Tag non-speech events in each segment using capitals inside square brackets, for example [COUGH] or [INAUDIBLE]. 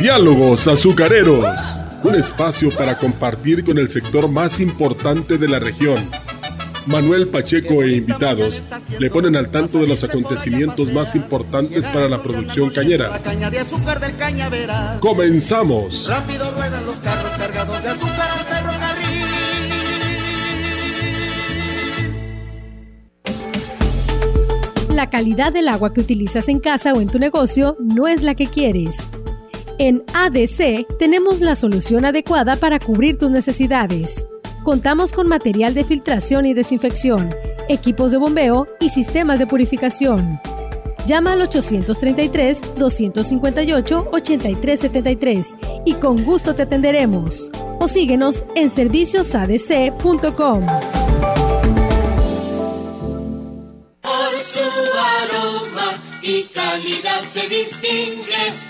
Diálogos Azucareros, un espacio para compartir con el sector más importante de la región. Manuel Pacheco e invitados le ponen al tanto de los acontecimientos más importantes para la producción cañera. Comenzamos. Rápido ruedan los carros cargados de azúcar al ferrocarril. La calidad del agua que utilizas en casa o en tu negocio no es la que quieres. En ADC tenemos la solución adecuada para cubrir tus necesidades. Contamos con material de filtración y desinfección, equipos de bombeo y sistemas de purificación. Llama al 833-258-8373 y con gusto te atenderemos. O síguenos en serviciosadc.com. Por su aroma y calidad se distingue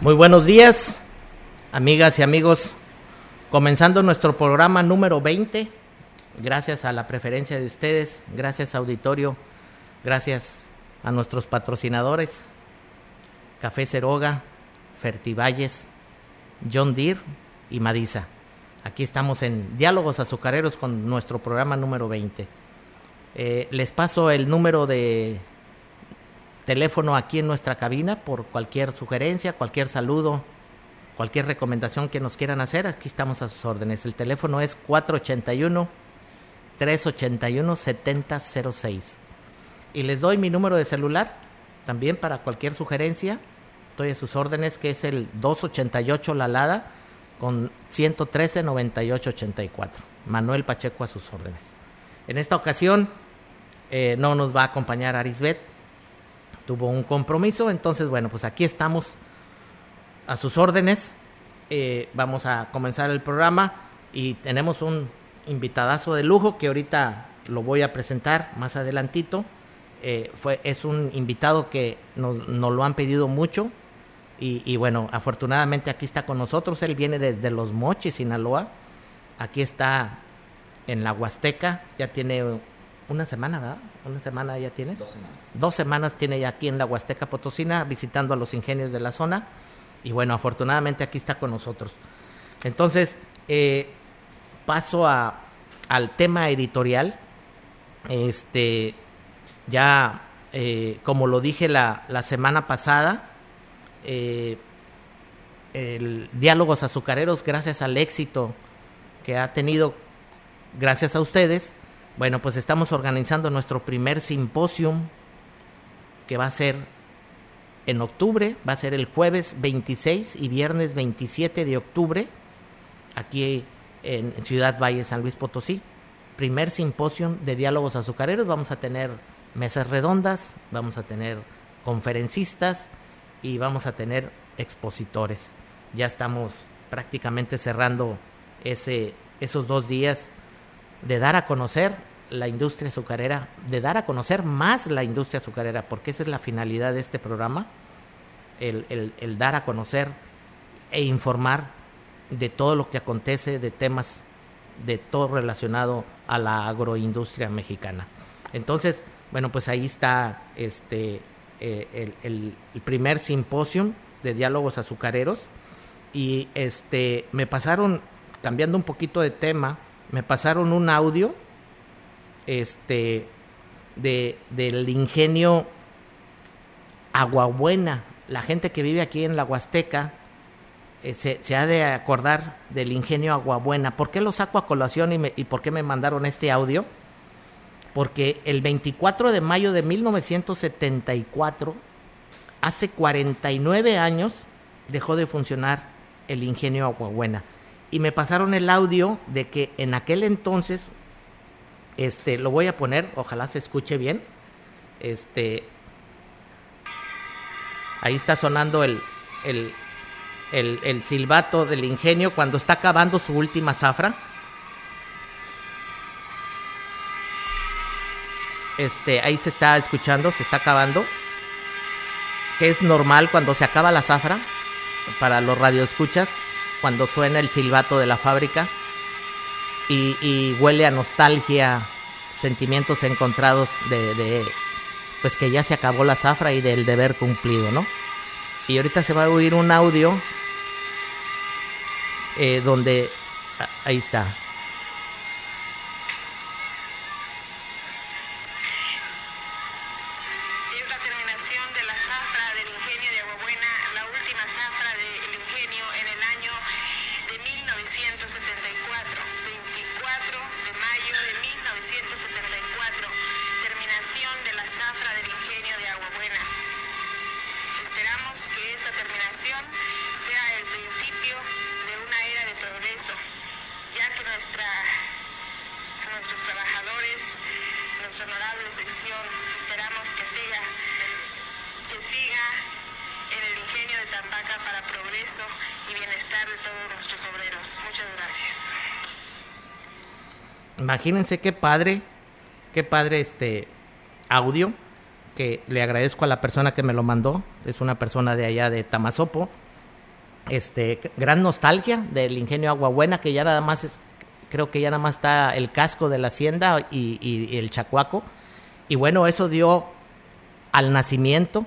Muy buenos días, amigas y amigos. Comenzando nuestro programa número 20, gracias a la preferencia de ustedes, gracias auditorio, gracias a nuestros patrocinadores, Café Ceroga, Fertivalles, John Deere y Madisa. Aquí estamos en Diálogos Azucareros con nuestro programa número 20. Eh, les paso el número de teléfono aquí en nuestra cabina por cualquier sugerencia, cualquier saludo, cualquier recomendación que nos quieran hacer. Aquí estamos a sus órdenes. El teléfono es 481 381 7006. Y les doy mi número de celular también para cualquier sugerencia. Estoy a sus órdenes que es el 288 La Lada con 113 9884. Manuel Pacheco a sus órdenes. En esta ocasión eh, no nos va a acompañar Arisbet, tuvo un compromiso. Entonces, bueno, pues aquí estamos a sus órdenes. Eh, vamos a comenzar el programa y tenemos un invitadazo de lujo que ahorita lo voy a presentar más adelantito. Eh, fue, es un invitado que nos, lo han pedido mucho y, y, bueno, afortunadamente aquí está con nosotros. Él viene desde Los Mochis, Sinaloa. Aquí está en la Huasteca, ya tiene una semana, ¿verdad? ¿Una semana ya tienes? Dos semanas. Dos semanas tiene ya aquí en la Huasteca Potosina visitando a los ingenios de la zona. Y bueno, afortunadamente aquí está con nosotros. Entonces, eh, paso a, al tema editorial. Este, ya, eh, como lo dije la, la semana pasada, eh, el Diálogos Azucareros, gracias al éxito que ha tenido, gracias a ustedes, bueno, pues estamos organizando nuestro primer simposium que va a ser en octubre, va a ser el jueves 26 y viernes 27 de octubre, aquí en Ciudad Valle, San Luis Potosí. Primer simposium de diálogos azucareros, vamos a tener mesas redondas, vamos a tener conferencistas y vamos a tener expositores. Ya estamos prácticamente cerrando ese, esos dos días de dar a conocer la industria azucarera, de dar a conocer más la industria azucarera, porque esa es la finalidad de este programa, el, el, dar a conocer e informar de todo lo que acontece, de temas, de todo relacionado a la agroindustria mexicana. Entonces, bueno, pues ahí está este, eh, el, el, primer simposio de diálogos azucareros y este, me pasaron cambiando un poquito de tema, me pasaron un audio este, de, del ingenio Aguabuena. La gente que vive aquí en la Huasteca eh, se, ha de acordar del ingenio Aguabuena. ¿Por qué lo saco a colación y, y por qué me mandaron este audio? Porque el 24 de mayo de 1974, hace 49 años, dejó de funcionar el ingenio Aguabuena. Y me pasaron el audio de que en aquel entonces, este, lo voy a poner, ojalá se escuche bien. Este, ahí está sonando el, el, el, silbato del ingenio cuando está acabando su última zafra. Este, ahí se está escuchando, se está acabando. Que es normal cuando se acaba la zafra para los radioescuchas, cuando suena el silbato de la fábrica y, huele a nostalgia, sentimientos encontrados de, pues que ya se acabó la zafra y del deber cumplido, ¿no? Y ahorita se va a oír un audio eh, donde ahí está. Imagínense qué padre, qué padre este audio, que le agradezco a la persona que me lo mandó, es una persona de allá de Tamazopo. Este, gran nostalgia del ingenio Agua Buena, que ya nada más es, creo que ya nada más está el casco de la hacienda y, el chacuaco. Y bueno, eso dio al nacimiento,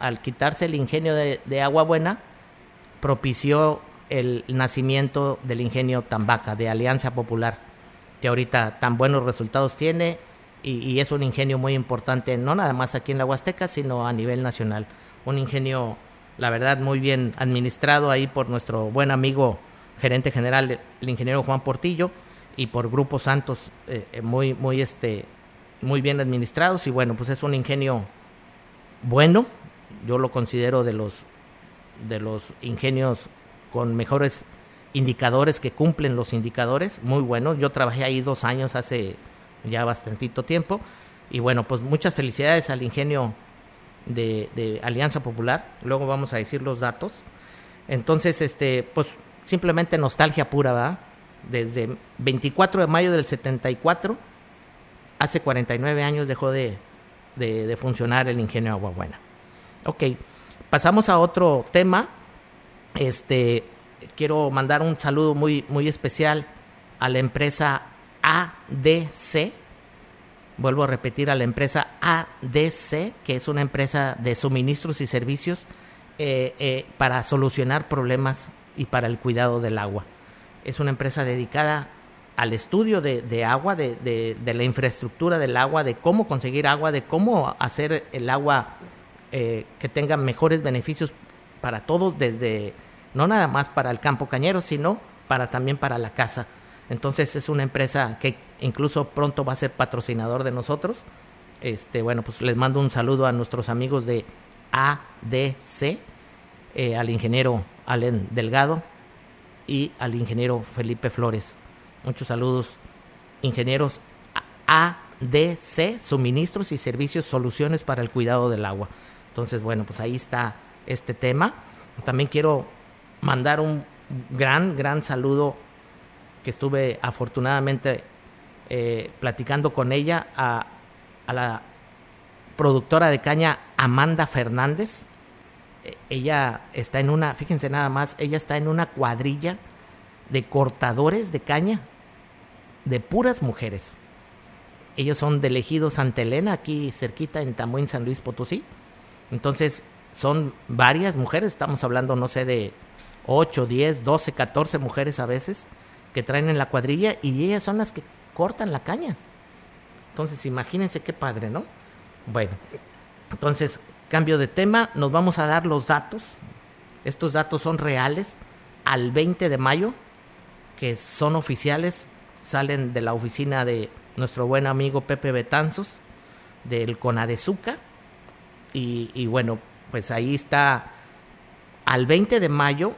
al quitarse el ingenio de, de Agua Buena, propició el nacimiento del ingenio Tambaca, de Alianza Popular que ahorita tan buenos resultados tiene y, es un ingenio muy importante, no nada más aquí en la Huasteca, sino a nivel nacional. Un ingenio, la verdad, muy bien administrado ahí por nuestro buen amigo gerente general, el ingeniero Juan Portillo, y por Grupo Santos, eh, eh, muy, muy, este, muy bien administrados. Y bueno, pues es un ingenio bueno, yo lo considero de los, de los ingenios con mejores indicadores que cumplen los indicadores, muy buenos. Yo trabajé ahí dos años hace ya bastantito tiempo. Y bueno, pues muchas felicidades al ingenio de, Alianza Popular. Luego vamos a decir los datos. Entonces, este, pues simplemente nostalgia pura, ¿verdad? Desde 24 de mayo del 74, hace 49 años dejó de, de funcionar el ingenio Aguabuena. Ok, pasamos a otro tema. Este, quiero mandar un saludo muy, muy especial a la empresa ADC. Vuelvo a repetir a la empresa ADC, que es una empresa de suministros y servicios eh, eh, para solucionar problemas y para el cuidado del agua. Es una empresa dedicada al estudio de, agua, de, la infraestructura del agua, de cómo conseguir agua, de cómo hacer el agua eh, que tenga mejores beneficios para todos, desde no nada más para el campo cañero, sino para también para la casa. Entonces es una empresa que incluso pronto va a ser patrocinador de nosotros. Este, bueno, pues les mando un saludo a nuestros amigos de ADC, eh, al ingeniero Allen Delgado y al ingeniero Felipe Flores. Muchos saludos, ingenieros ADC, suministros y servicios, soluciones para el cuidado del agua. Entonces, bueno, pues ahí está este tema. También quiero mandar un gran, gran saludo que estuve afortunadamente eh, platicando con ella a, la productora de caña Amanda Fernández. E, ella está en una, fíjense nada más, ella está en una cuadrilla de cortadores de caña de puras mujeres. Ellos son de Ejido Santa Elena, aquí cerquita en Tamuín, San Luis Potosí. Entonces, son varias mujeres, estamos hablando, no sé, de 8, 10, 12, 14 mujeres a veces que traen en la cuadrilla y ellas son las que cortan la caña. Entonces, imagínense qué padre, ¿no? Bueno, entonces, cambio de tema, nos vamos a dar los datos. Estos datos son reales al 20 de mayo, que son oficiales, salen de la oficina de nuestro buen amigo Pepe Betanzos, del Conadezuca. Y, y bueno, pues ahí está al 20 de mayo,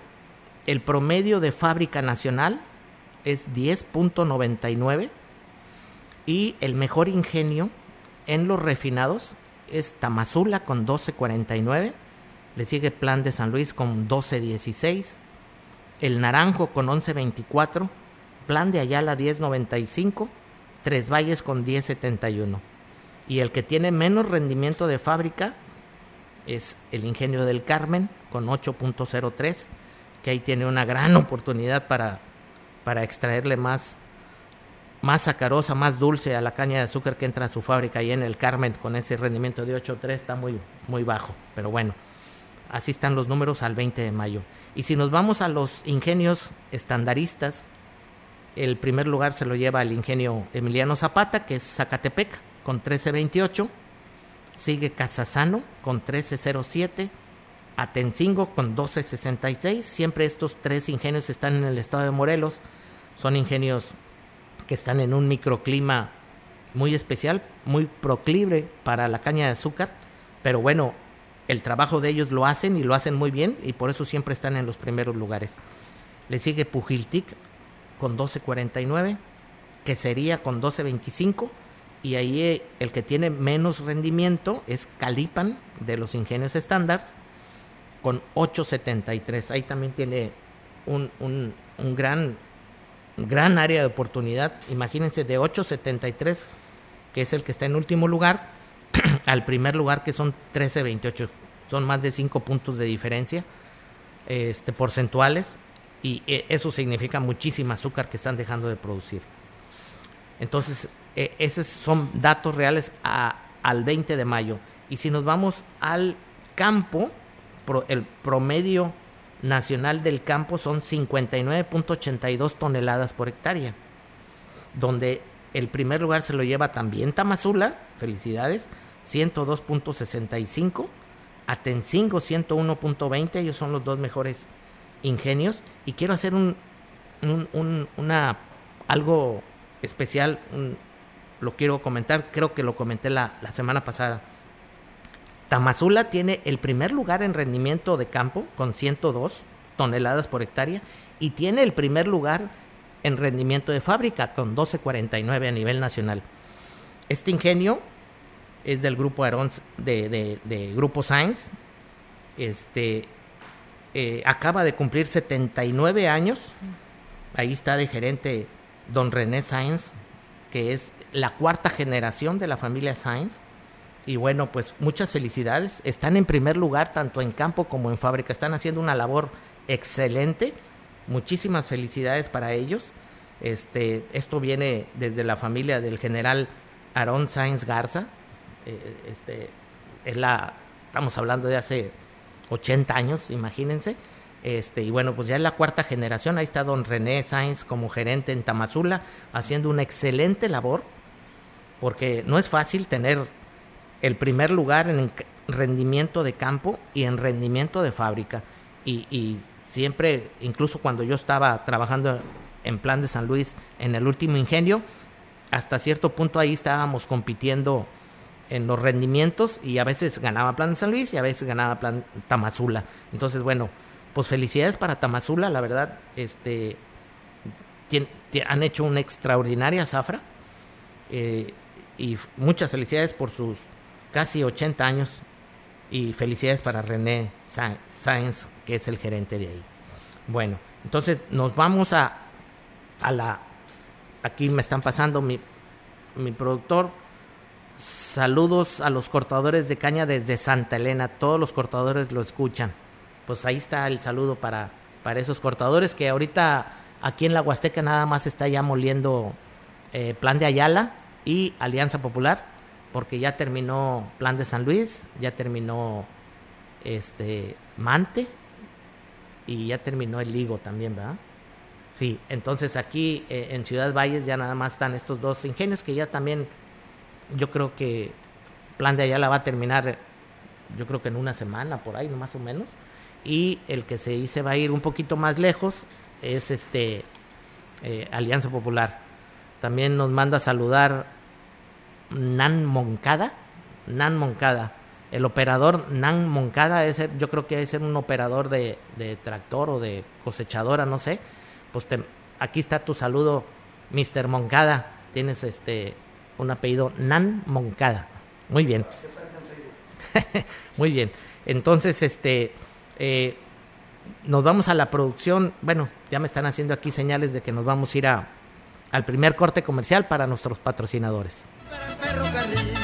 el promedio de fábrica nacional es 10.99 y el mejor ingenio en los refinados es Tamazula con 12.49, le sigue Plan de San Luis con 12.16, el Naranjo con 11.24, Plan de Ayala 10.95, Tres Valles con 10.71. Y el que tiene menos rendimiento de fábrica es el Ingenio del Carmen con 8.03, que ahí tiene una gran [LAUGHS] oportunidad para, para extraerle más más sacarosa, más dulce a la caña de azúcar que entra a su fábrica ahí en el Carmen con ese rendimiento de 8.3 está muy, muy bajo. Pero bueno, así están los números al 20 de mayo. Y si nos vamos a los ingenios estandaristas, el primer lugar se lo lleva el ingenio Emiliano Zapata, que es Zacatepec, con 13.28. Sigue Casasano con 13.07. Atencingo con 12.66. Siempre estos tres ingenios están en el estado de Morelos. Son ingenios que están en un microclima muy especial, muy proclive para la caña de azúcar, pero bueno, el trabajo de ellos lo hacen y lo hacen muy bien y por eso siempre están en los primeros lugares. Le sigue Pujiltic con 12.49, que sería con 12.25 y ahí eh, el que tiene menos rendimiento es Calipan de los ingenios estándares con 8.73. Ahí también tiene un, un, un gran gran área de oportunidad. Imagínense de 8.73, que es el que está en último lugar, [CLEARS THROAT] al primer lugar que son 13.28. Son más de 5 puntos de diferencia este, porcentuales y eh, eso significa muchísima azúcar que están dejando de producir. Entonces, eh, esos son datos reales al 20 de mayo. Y si nos vamos al campo, el promedio nacional del campo son 59.82 toneladas por hectárea, donde el primer lugar se lo lleva también Tamazula, felicidades, 102.65, Atencingo 101.20, ellos son los dos mejores ingenios, y quiero hacer un, una, algo especial, lo quiero comentar, creo que lo comenté la semana pasada Tamazula tiene el primer lugar en rendimiento de campo con 102 toneladas por hectárea y tiene el primer lugar en rendimiento de fábrica con 12.49 a nivel nacional. Este ingenio es del grupo Aarón de, Grupo Sainz. Este eh, acaba de cumplir 79 años. Ahí está de gerente don René Sainz, que es la cuarta generación de la familia Sainz. Y bueno, pues muchas felicidades. Están en primer lugar tanto en campo como en fábrica. Están haciendo una labor excelente. Muchísimas felicidades para ellos. Este, esto viene desde la familia del general Aarón Sainz Garza. Eh, este, es la, estamos hablando de hace 80 años, imagínense. Este, y bueno, pues ya es la cuarta generación. Ahí está don René Sainz como gerente en Tamazula, haciendo una excelente labor, porque no es fácil tener el primer lugar en rendimiento de campo y en rendimiento de fábrica. Y, siempre, incluso cuando yo estaba trabajando en Plan de San Luis en el último ingenio, hasta cierto punto ahí estábamos compitiendo en los rendimientos y a veces ganaba Plan de San Luis y a veces ganaba Plan Tamazula. Entonces, bueno, pues felicidades para Tamazula, la verdad, este han hecho una extraordinaria zafra eh, y muchas felicidades por sus casi 80 años y felicidades para René Sáenz, que es el gerente de ahí. Bueno, entonces nos vamos a, a la... Aquí me están pasando mi, mi productor. Saludos a los cortadores de caña desde Santa Elena. Todos los cortadores lo escuchan. Pues ahí está el saludo para, para esos cortadores que ahorita aquí en la Huasteca nada más está ya moliendo eh, Plan de Ayala y Alianza Popular porque ya terminó Plan de San Luis, ya terminó este Mante y ya terminó el Ligo también, ¿verdad? Sí, entonces aquí eh, en Ciudad Valles ya nada más están estos dos ingenios que ya también yo creo que Plan de Ayala va a terminar yo creo que en una semana por ahí, más o menos. Y el que se, se va a ir un poquito más lejos es este eh, Alianza Popular. También nos manda a saludar Nan Moncada. Nan Moncada. El operador Nan Moncada, es, yo creo que ser un operador de, tractor o de cosechadora, no sé. Pues aquí está tu saludo, Mr. Moncada. Tienes este un apellido Nan Moncada. Muy bien. [LAUGHS] Muy bien. Entonces, este, eh, nos vamos a la producción. Bueno, ya me están haciendo aquí señales de que nos vamos a ir a, al primer corte comercial para nuestros patrocinadores ferrocarril.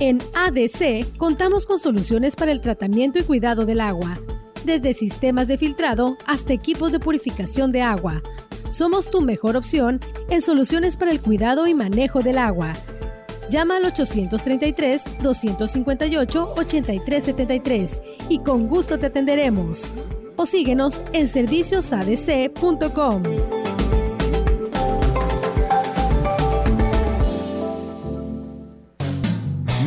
En ADC contamos con soluciones para el tratamiento y cuidado del agua, desde sistemas de filtrado hasta equipos de purificación de agua. Somos tu mejor opción en soluciones para el cuidado y manejo del agua. Llama al 833-258-8373 y con gusto te atenderemos. O síguenos en serviciosadc.com.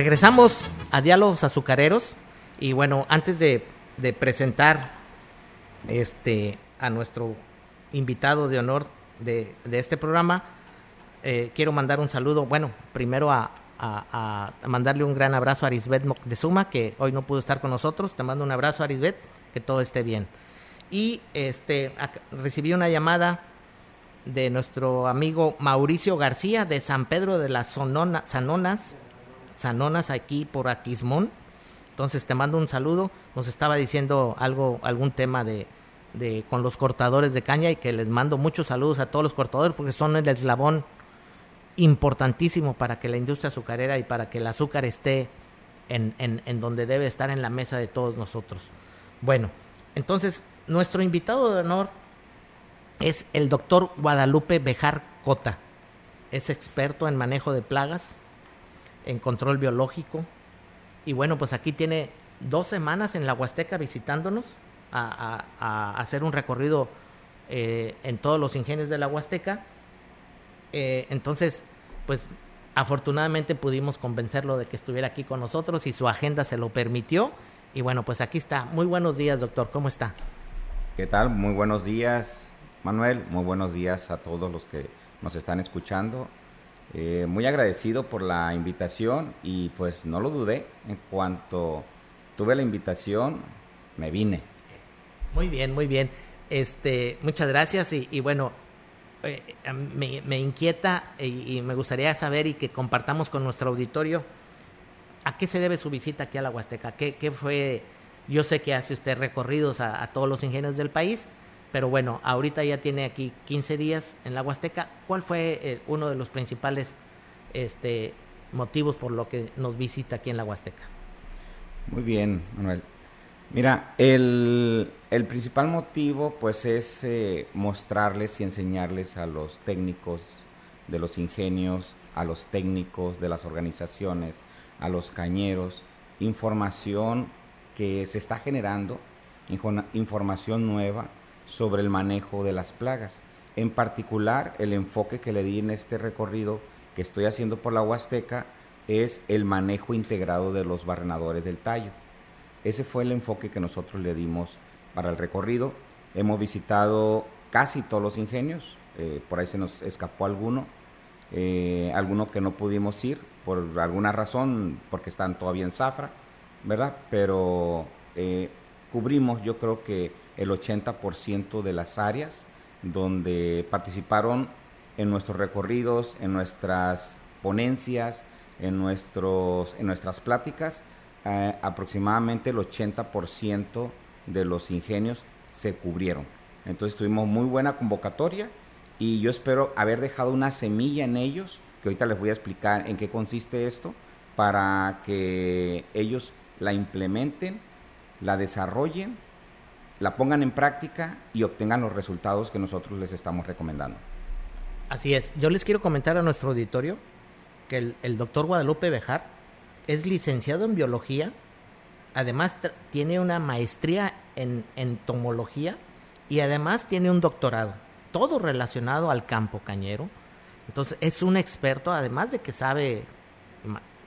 Regresamos a Diálogos Azucareros y bueno, antes de, presentar este, a nuestro invitado de honor de, este programa, eh, quiero mandar un saludo, bueno, primero a, mandarle un gran abrazo a Arisbet Moctezuma, que hoy no pudo estar con nosotros. Te mando un abrazo, Arisbet, que todo esté bien. Y este, recibí una llamada de nuestro amigo Mauricio García de San Pedro de las Sanonas, Sanonas aquí por Aquismón. Entonces te mando un saludo. Nos estaba diciendo algo, algún tema de, de con los cortadores de caña y que les mando muchos saludos a todos los cortadores porque son el eslabón importantísimo para que la industria azucarera y para que el azúcar esté en, en, en donde debe estar en la mesa de todos nosotros. Bueno, entonces nuestro invitado de honor es el doctor Guadalupe Bejar Cota. Es experto en manejo de plagas, en control biológico. Y bueno, pues aquí tiene dos semanas en la Huasteca visitándonos a, hacer un recorrido eh, en todos los ingenios de la Huasteca. Eh, entonces, pues afortunadamente pudimos convencerlo de que estuviera aquí con nosotros y su agenda se lo permitió. Y bueno, pues aquí está. Muy buenos días, doctor. ¿Cómo está? ¿Qué tal? Muy buenos días, Manuel. Muy buenos días a todos los que nos están escuchando. Eh, muy agradecido por la invitación y pues no lo dudé. En cuanto tuve la invitación, me vine. Muy bien, muy bien. Este, muchas gracias y, bueno, eh, me, inquieta y, me gustaría saber y que compartamos con nuestro auditorio a qué se debe su visita aquí a la Huasteca, qué, qué fue Yo sé que hace usted recorridos a, todos los ingenios del país, pero bueno, ahorita ya tiene aquí 15 días en la Huasteca. ¿Cuál fue eh, uno de los principales este, motivos por lo que nos visita aquí en la Huasteca? Muy bien, Manuel. Mira, el, principal motivo pues es eh, mostrarles y enseñarles a los técnicos de los ingenios, a los técnicos de las organizaciones, a los cañeros, información que se está generando, información nueva sobre el manejo de las plagas. En particular, el enfoque que le di en este recorrido que estoy haciendo por la Huasteca es el manejo integrado de los barrenadores del tallo. Ese fue el enfoque que nosotros le dimos para el recorrido. Hemos visitado casi todos los ingenios, eh, por ahí se nos escapó alguno, eh, alguno que no pudimos ir por alguna razón, porque están todavía en zafra, ¿verdad? Pero eh, cubrimos yo creo que el 80% de las áreas donde participaron en nuestros recorridos, en nuestras ponencias, en, nuestros, en nuestras pláticas, eh, aproximadamente el 80% de los ingenios se cubrieron. Entonces tuvimos muy buena convocatoria y yo espero haber dejado una semilla en ellos, que ahorita les voy a explicar en qué consiste esto, para que ellos la implementen, la desarrollen, la pongan en práctica y obtengan los resultados que nosotros les estamos recomendando. Así es. Yo les quiero comentar a nuestro auditorio que el, doctor Guadalupe Bejar es licenciado en biología, además tiene una maestría en entomología y además tiene un doctorado, todo relacionado al campo cañero. Entonces es un experto, además de que sabe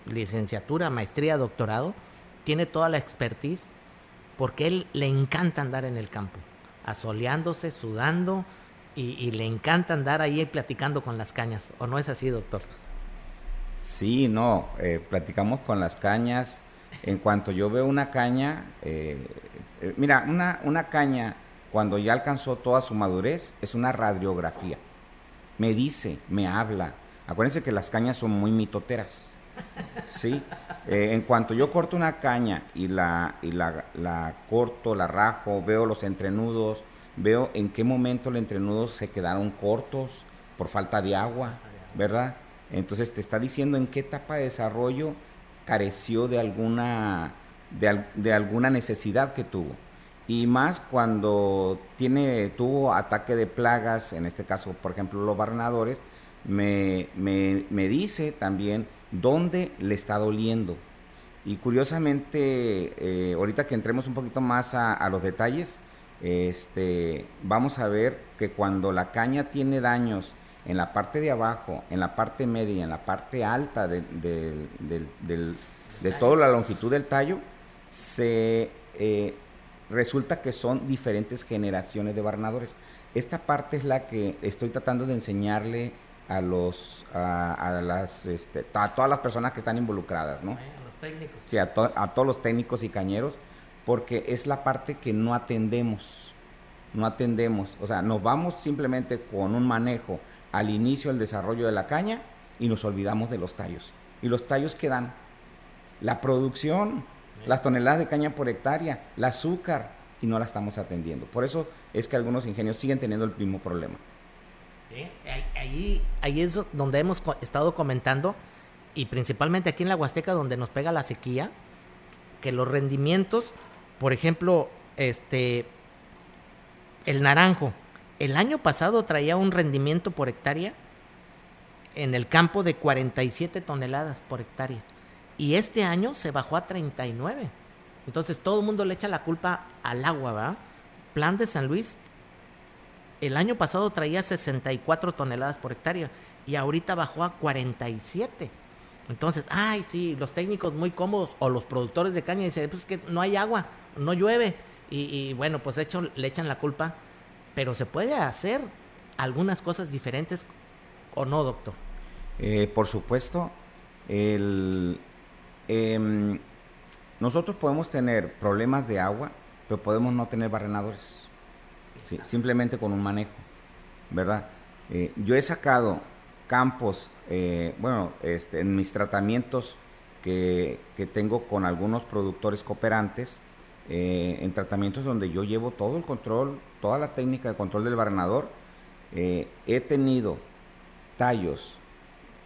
licenciatura, maestría, doctorado, tiene toda la expertise porque él le encanta andar en el campo, asoleándose, sudando y, le encanta andar ahí platicando con las cañas. ¿O no es así, doctor? Sí, no, eh, platicamos con las cañas. En cuanto yo veo una caña, eh, eh, mira, una, una caña cuando ya alcanzó toda su madurez es una radiografía. Me dice, me habla. Acuérdense que las cañas son muy mitoteras. Sí, en cuanto yo corto una caña y, la, y la, corto, la rajo, veo los entrenudos, veo en qué momento los entrenudos se quedaron cortos por falta de agua, ¿verdad? Entonces te está diciendo en qué etapa de desarrollo careció de alguna, de, alguna necesidad que tuvo. Y más cuando tiene, tuvo ataque de plagas, en este caso, por ejemplo, los barrenadores, me, dice también dónde le está doliendo. Y curiosamente, eh, ahorita que entremos un poquito más a, a, los detalles, este, vamos a ver que cuando la caña tiene daños en la parte de abajo, en la parte media y en la parte alta de, toda la longitud del tallo, se eh, resulta que son diferentes generaciones de barnadores. Esta parte es la que estoy tratando de enseñarle a los a, las este, a todas las personas que están involucradas, ¿no? A los técnicos. Sí, a, a todos los técnicos y cañeros, porque es la parte que no atendemos, no atendemos, o sea, nos vamos simplemente con un manejo al inicio del desarrollo de la caña y nos olvidamos de los tallos. ¿Y los tallos que dan? La producción, las toneladas de caña por hectárea, el azúcar, y no la estamos atendiendo. Por eso es que algunos ingenios siguen teniendo el mismo problema. Ahí, ahí es donde hemos estado comentando, y principalmente aquí en la Huasteca, donde nos pega la sequía, que los rendimientos, por ejemplo, este, el naranjo, el año pasado traía un rendimiento por hectárea en el campo de 47 toneladas por hectárea. Y este año se bajó a 39. Entonces todo el mundo le echa la culpa al agua, ¿verdad? Plan de San Luis, el año pasado traía 64 toneladas por hectárea y ahorita bajó a 47. Entonces, ay, sí, los técnicos muy cómodos o los productores de caña dicen, pues es que no hay agua, no llueve. Y, bueno, pues hecho, le echan la culpa pero se puede hacer algunas cosas diferentes o no, doctor. Eh, por supuesto, em, nosotros podemos tener problemas de agua, pero podemos no tener barrenadores, simplemente con un manejo, ¿verdad? Eh, yo he sacado campos, eh, bueno, este, en mis tratamientos que, que tengo con algunos productores cooperantes, eh, en tratamientos donde yo llevo todo el control, toda la técnica de control del barrenador. He tenido tallos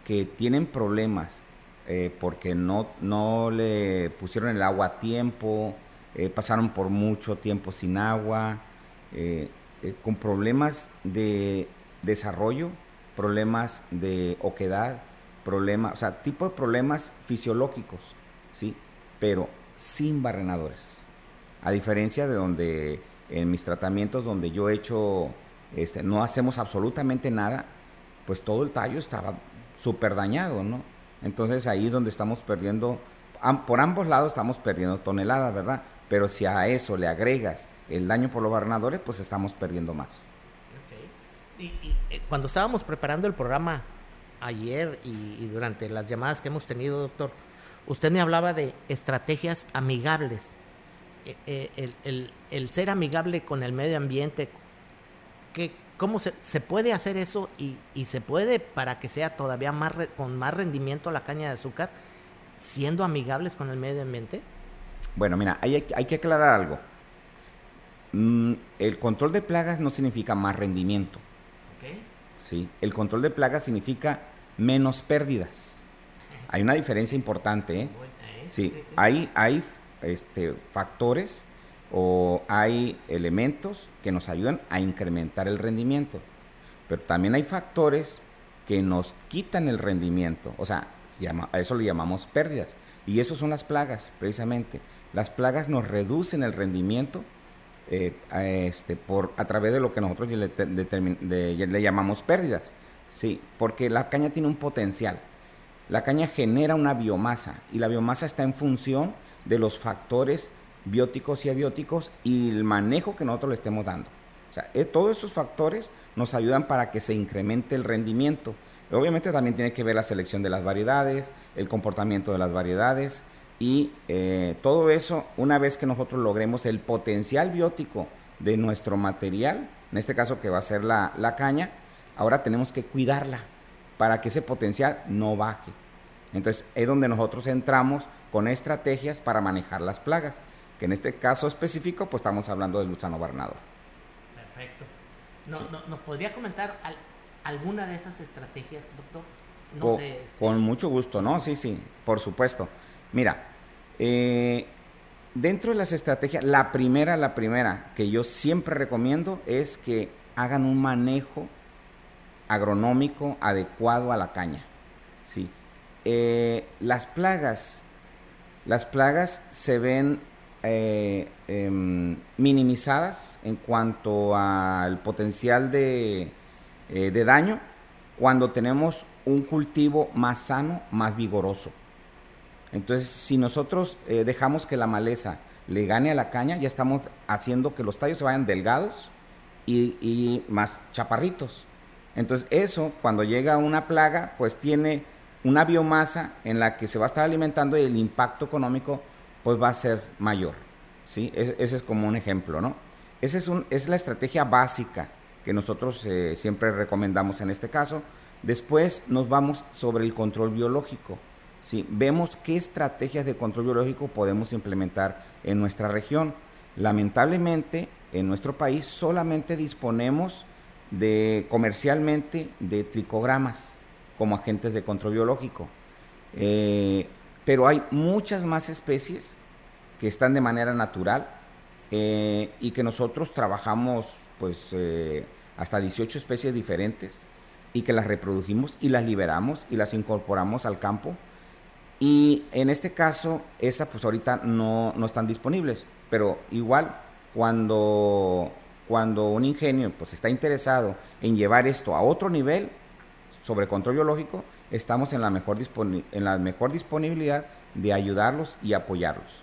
que tienen problemas porque no, no le pusieron el agua a tiempo, pasaron por mucho tiempo sin agua, con problemas de desarrollo, problemas de oquedad, problemas, o sea, tipo de problemas fisiológicos, ¿sí? Pero sin barrenadores. A diferencia de donde en mis tratamientos donde yo he hecho, este, no hacemos absolutamente nada, pues todo el tallo estaba súper dañado, ¿no? Entonces ahí donde estamos perdiendo, por ambos lados estamos perdiendo toneladas, ¿verdad? Pero si a eso le agregas el daño por los barrenadores, pues estamos perdiendo más. Y, eh, cuando estábamos preparando el programa ayer y, durante las llamadas que hemos tenido, doctor, usted me hablaba de estrategias amigables. Eh, eh, el, ser amigable con el medio ambiente, ¿qué, ¿cómo se, puede hacer eso y, se puede para que sea todavía más con más rendimiento la caña de azúcar, siendo amigables con el medio ambiente? Bueno, mira, hay, hay que aclarar algo. Mm, el control de plagas no significa más rendimiento. ¿sí? El control de plagas significa menos pérdidas. Hay una diferencia importante. ¿eh? Sí, hay, hay este, factores o hay elementos que nos ayudan a incrementar el rendimiento, pero también hay factores que nos quitan el rendimiento, o sea, a eso le llamamos pérdidas, y eso son las plagas, precisamente. Las plagas nos reducen el rendimiento eh, a, este, por, a través de lo que nosotros le, llamamos pérdidas. Sí, porque la caña tiene un potencial. La caña genera una biomasa y la biomasa está en función de los factores bióticos y abióticos y el manejo que nosotros le estemos dando. O sea, todos esos factores nos ayudan para que se incremente el rendimiento. Obviamente también tiene que ver la selección de las variedades, el comportamiento de las variedades, y eh, todo eso, una vez que nosotros logremos el potencial biótico de nuestro material, en este caso que va a ser la, caña, ahora tenemos que cuidarla para que ese potencial no baje. Entonces es donde nosotros entramos con estrategias para manejar las plagas, que en este caso específico pues estamos hablando del gusano barnador. Perfecto. ¿Nos podría comentar alguna de esas estrategias, doctor? No sé, este con mucho gusto, ¿no? Sí, sí, por supuesto. Mira, eh, dentro de las estrategias, la primera, la primera que yo siempre recomiendo es que hagan un manejo agronómico adecuado a la caña. Sí. Eh, las plagas, las plagas se ven eh, em, minimizadas en cuanto al potencial de, de daño cuando tenemos un cultivo más sano, más vigoroso. Entonces, si nosotros eh, dejamos que la maleza le gane a la caña, ya estamos haciendo que los tallos se vayan delgados y, más chaparritos. Entonces, eso, cuando llega una plaga, pues tiene una biomasa en la que se va a estar alimentando y el impacto económico pues va a ser mayor. ¿sí? ese es como un ejemplo, ¿no? Esa es, un, es la estrategia básica que nosotros eh, siempre recomendamos en este caso. Después nos vamos sobre el control biológico. Vemos qué estrategias de control biológico podemos implementar en nuestra región. Lamentablemente, en nuestro país solamente disponemos de comercialmente de tricogramas como agentes de control biológico. Eh, pero hay muchas más especies que están de manera natural eh, y que nosotros trabajamos pues eh, hasta 18 especies diferentes y que las reprodujimos y las liberamos y las incorporamos al campo y en este caso, esas pues ahorita no, están disponibles, pero igual cuando, cuando un ingenio pues está interesado en llevar esto a otro nivel sobre control biológico, estamos en la mejor, en la mejor disponibilidad de ayudarlos y apoyarlos.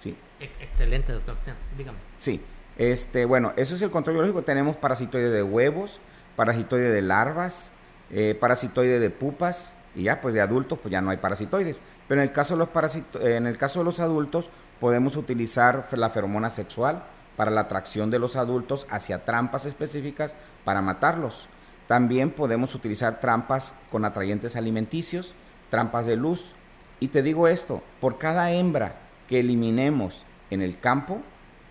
Sí. Excelente, doctor. Dígame. Sí. Este, bueno, eso es el control biológico. Tenemos parasitoide de huevos, parasitoide de larvas, eh, parasitoide de pupas, y ya pues de adultos pues ya no hay parasitoides. Pero en el caso de los, parasito en el caso de los adultos podemos utilizar la feromona sexual para la atracción de los adultos hacia trampas específicas para matarlos. También podemos utilizar trampas con atrayentes alimenticios, trampas de luz. Y te digo esto, por cada hembra que eliminemos en el campo,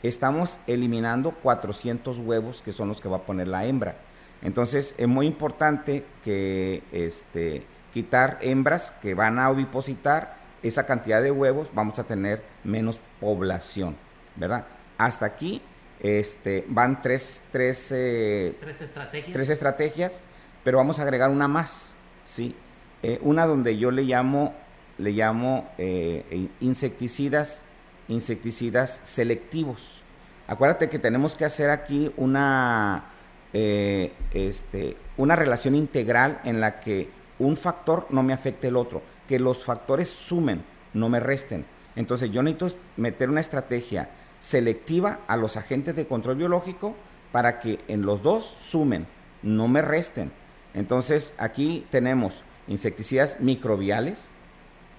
estamos eliminando 400 huevos que son los que va a poner la hembra. Entonces es muy importante que este, quitar hembras que van a ovipositar esa cantidad de huevos, vamos a tener menos población, ¿verdad? Hasta aquí este, van tres, tres, eh, estrategias. tres estrategias, pero vamos a agregar una más, ¿sí? Eh, una donde yo le llamo, le llamo eh, insecticidas, insecticidas selectivos. Acuérdate que tenemos que hacer aquí una, este, una relación integral en la que un factor no me afecte el otro, que los factores sumen, no me resten. Entonces yo necesito meter una estrategia selectiva a los agentes de control biológico para que en los dos sumen, no me resten. Entonces aquí tenemos insecticidas microbiales,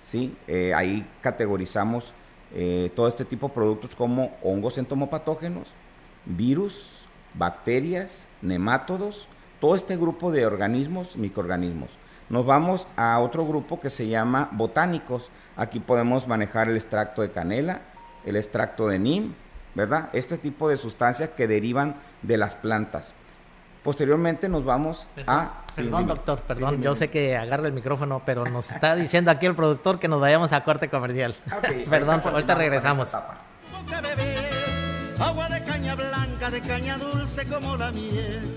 ¿sí? Eh, ahí categorizamos eh, todo este tipo de productos como hongos entomopatógenos, virus, bacterias, nemátodos, todo este grupo de organismos, microorganismos. Nos vamos a otro grupo que se llama botánicos. Aquí podemos manejar el extracto de canela, el extracto de NIM, ¿verdad? Este tipo de sustancias que derivan de las plantas. Posteriormente nos vamos a... Perdón, doctor, perdón, yo sé que agarra el micrófono, pero nos está diciendo aquí el productor que nos vayamos a corte comercial. [LAUGHS] perdón, ahorita regresamos. Agua de caña blanca, de caña dulce como la miel.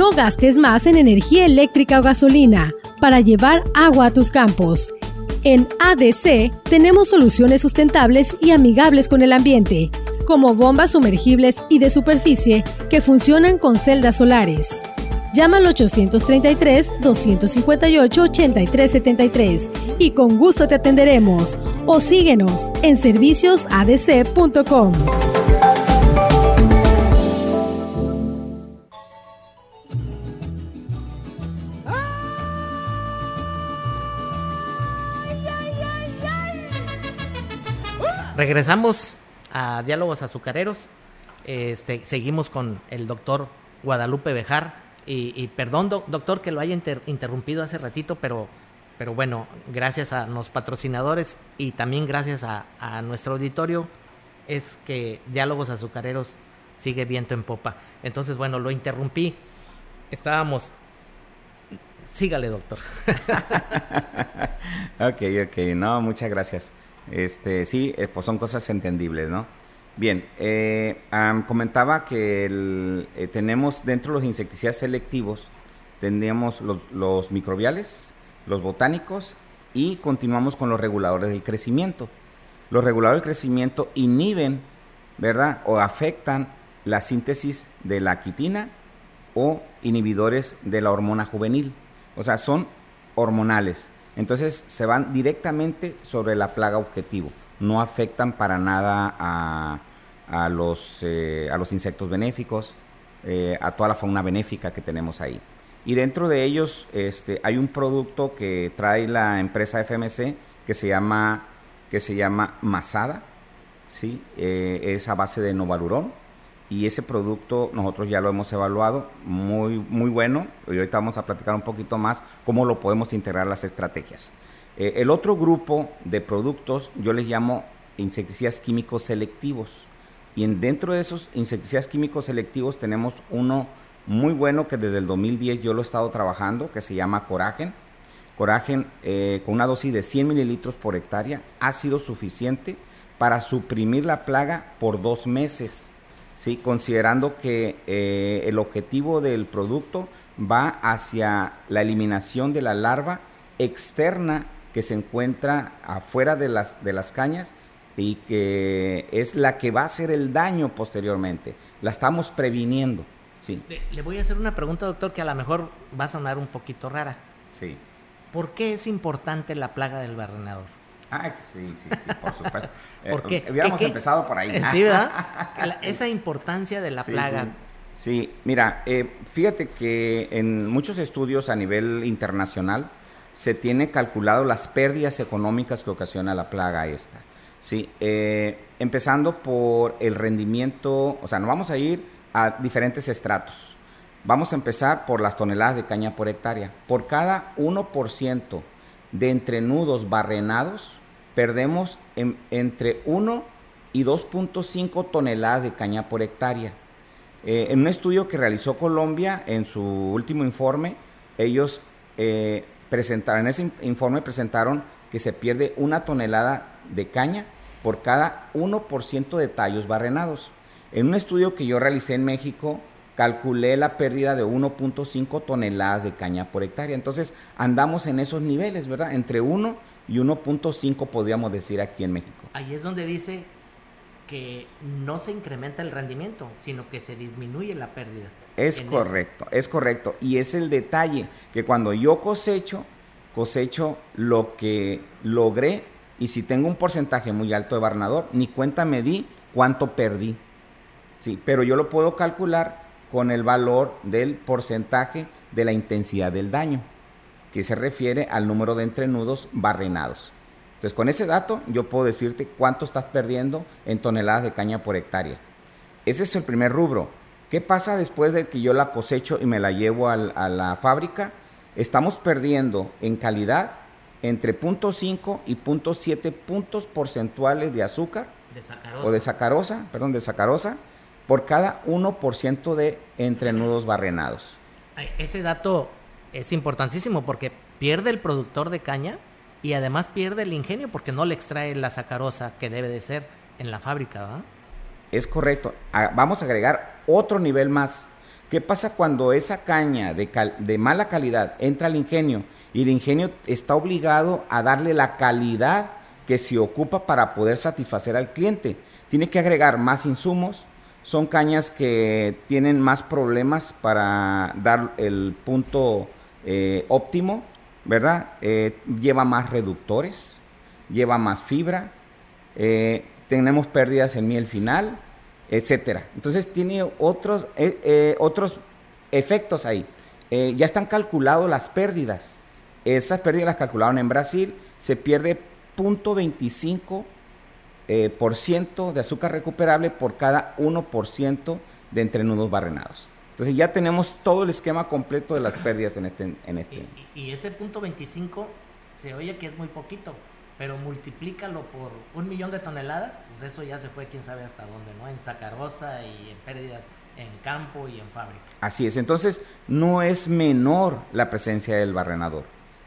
no gastes más en energía eléctrica o gasolina para llevar agua a tus campos. En ADC tenemos soluciones sustentables y amigables con el ambiente, como bombas sumergibles y de superficie que funcionan con celdas solares. Llama al 833-258-8373 y con gusto te atenderemos. O síguenos en serviciosadc.com. Regresamos a Diálogos Azucareros. Este, seguimos con el doctor Guadalupe Bejar. Y, perdón, doctor, que lo haya interrumpido hace ratito, pero, pero bueno, gracias a los patrocinadores y también gracias a, nuestro auditorio, es que Diálogos Azucareros sigue viento en popa. Entonces, bueno, lo interrumpí. Estábamos Sígale, doctor. [LAUGHS] ok, ok, no, muchas gracias. Este, sí, eh, pues son cosas entendibles, ¿no? Bien, eh, comentaba que eh, tenemos dentro de los insecticidas selectivos, tendríamos los, microbiales, los botánicos y continuamos con los reguladores del crecimiento. Los reguladores del crecimiento inhiben, ¿verdad? O afectan la síntesis de la quitina o inhibidores de la hormona juvenil. O sea, son hormonales. Entonces se van directamente sobre la plaga objetivo, no afectan para nada a, los, eh, los insectos benéficos, eh, a toda la fauna benéfica que tenemos ahí. Y dentro de ellos este, hay un producto que trae la empresa FMC que se llama, que se llama Masada, ¿sí? Eh, es a base de novalurón y ese producto nosotros ya lo hemos evaluado, muy, muy bueno, y ahorita vamos a platicar un poquito más cómo lo podemos integrar las estrategias. Eh, el otro grupo de productos yo les llamo insecticidas químicos selectivos, y en, dentro de esos insecticidas químicos selectivos tenemos uno muy bueno que desde el 2010 yo lo he estado trabajando, que se llama Coragen. Coragen eh, con una dosis de 100 mililitros por hectárea ha sido suficiente para suprimir la plaga por dos meses, ¿sí? considerando que eh, el objetivo del producto va hacia la eliminación de la larva externa que se encuentra afuera de las, de las cañas y que es la que va a hacer el daño posteriormente. La estamos previniendo. Sí. Le, voy a hacer una pregunta, doctor, que a lo mejor va a sonar un poquito rara. Sí. ¿Por qué es importante la plaga del barrenador? Ah, sí, sí, sí, por supuesto. [LAUGHS] ¿Por qué? Eh, hubiéramos empezado por ahí. [LAUGHS] Sí, ¿verdad? [LAUGHS] Esa importancia de la plaga. Sí, mira, eh, fíjate que en muchos estudios a nivel internacional se tiene calculado las pérdidas económicas que ocasiona la plaga esta. Sí, eh, empezando por el rendimiento, o sea, nos vamos a ir a diferentes estratos. Vamos a empezar por las toneladas de caña por hectárea. Por cada 1% de entrenudos barrenados, perdemos entre 1 y 2.5 toneladas de caña por hectárea. Eh, en un estudio que realizó Colombia, en su último informe, ellos eh, presentaron, en ese informe presentaron que se pierde una tonelada de caña por cada 1% de tallos barrenados. En un estudio que yo realicé en México, calculé la pérdida de 1.5 toneladas de caña por hectárea. Entonces, andamos en esos niveles, ¿verdad? Entre 1 y 1.5 podríamos decir aquí en México. Ahí es donde dice que no se incrementa el rendimiento, sino que se disminuye la pérdida. Es correcto, es correcto. Y es el detalle, que cuando yo cosecho, cosecho lo que logré y si tengo un porcentaje muy alto de barnador, ni cuenta me di cuánto perdí. Sí, pero yo lo puedo calcular con el valor del porcentaje de la intensidad del daño, que se refiere al número de entrenudos barrenados. Entonces, con ese dato yo puedo decirte cuánto estás perdiendo en toneladas de caña por hectárea. Ese es el primer rubro. ¿Qué pasa después de que yo la cosecho y me la llevo a la fábrica? Estamos perdiendo en calidad entre 0.5 y 0.7 puntos porcentuales de azúcar o de sacarosa, perdón, de sacarosa por cada 1% de entrenudos barrenados. Ese dato es importantísimo porque pierde el productor de caña y además pierde el ingenio porque no le extrae la sacarosa que debe de ser en la fábrica, ¿verdad? Es correcto. vamos a agregar otro nivel más. ¿Qué pasa cuando esa caña de, de mala calidad entra al ingenio y el ingenio está obligado a darle la calidad que se ocupa para poder satisfacer al cliente. Tiene que agregar más insumos, son cañas que tienen más problemas para dar el punto eh, óptimo, ¿verdad? Eh, lleva más reductores, lleva más fibra, eh, tenemos pérdidas en miel final, etcétera. Entonces tiene otros, otros efectos ahí. ya están calculados las pérdidas. Esas pérdidas las calcularon en Brasil, se pierde 0.25 eh, por ciento de azúcar recuperable por cada 1% de entrenudos barrenados. Entonces ya tenemos todo el esquema completo de las pérdidas en este. En este. Y, ese punto 25 se oye que es muy poquito, pero multiplícalo por un millón de toneladas, pues eso ya se fue quién sabe hasta dónde, ¿no? En sacarosa y en pérdidas en campo y en fábrica. Así es, entonces no es menor la presencia del barrenador.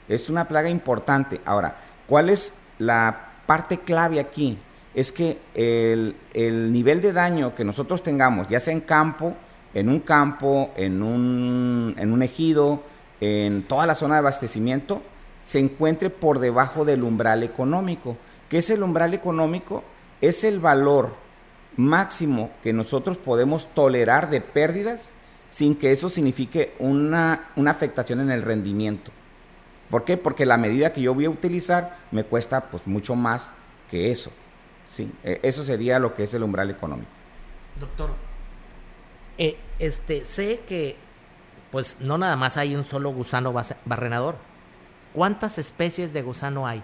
Es una plaga importante. Ahora, ¿cuál es la parte clave aquí? Es que el, nivel de daño que nosotros tengamos, ya sea en campo, en un campo, en un, en un ejido, en toda la zona de abastecimiento, se encuentre por debajo del umbral económico. ¿Qué es el umbral económico? Es el valor máximo que nosotros podemos tolerar de pérdidas sin que eso signifique una, una afectación en el rendimiento. ¿Por qué? Porque la medida que yo voy a utilizar me cuesta pues mucho más que eso. Sí, e, eso sería lo que es el umbral económico. Doctor, eh, este, sé que pues no nada más hay un solo gusano barrenador. ¿Cuántas especies de gusano hay?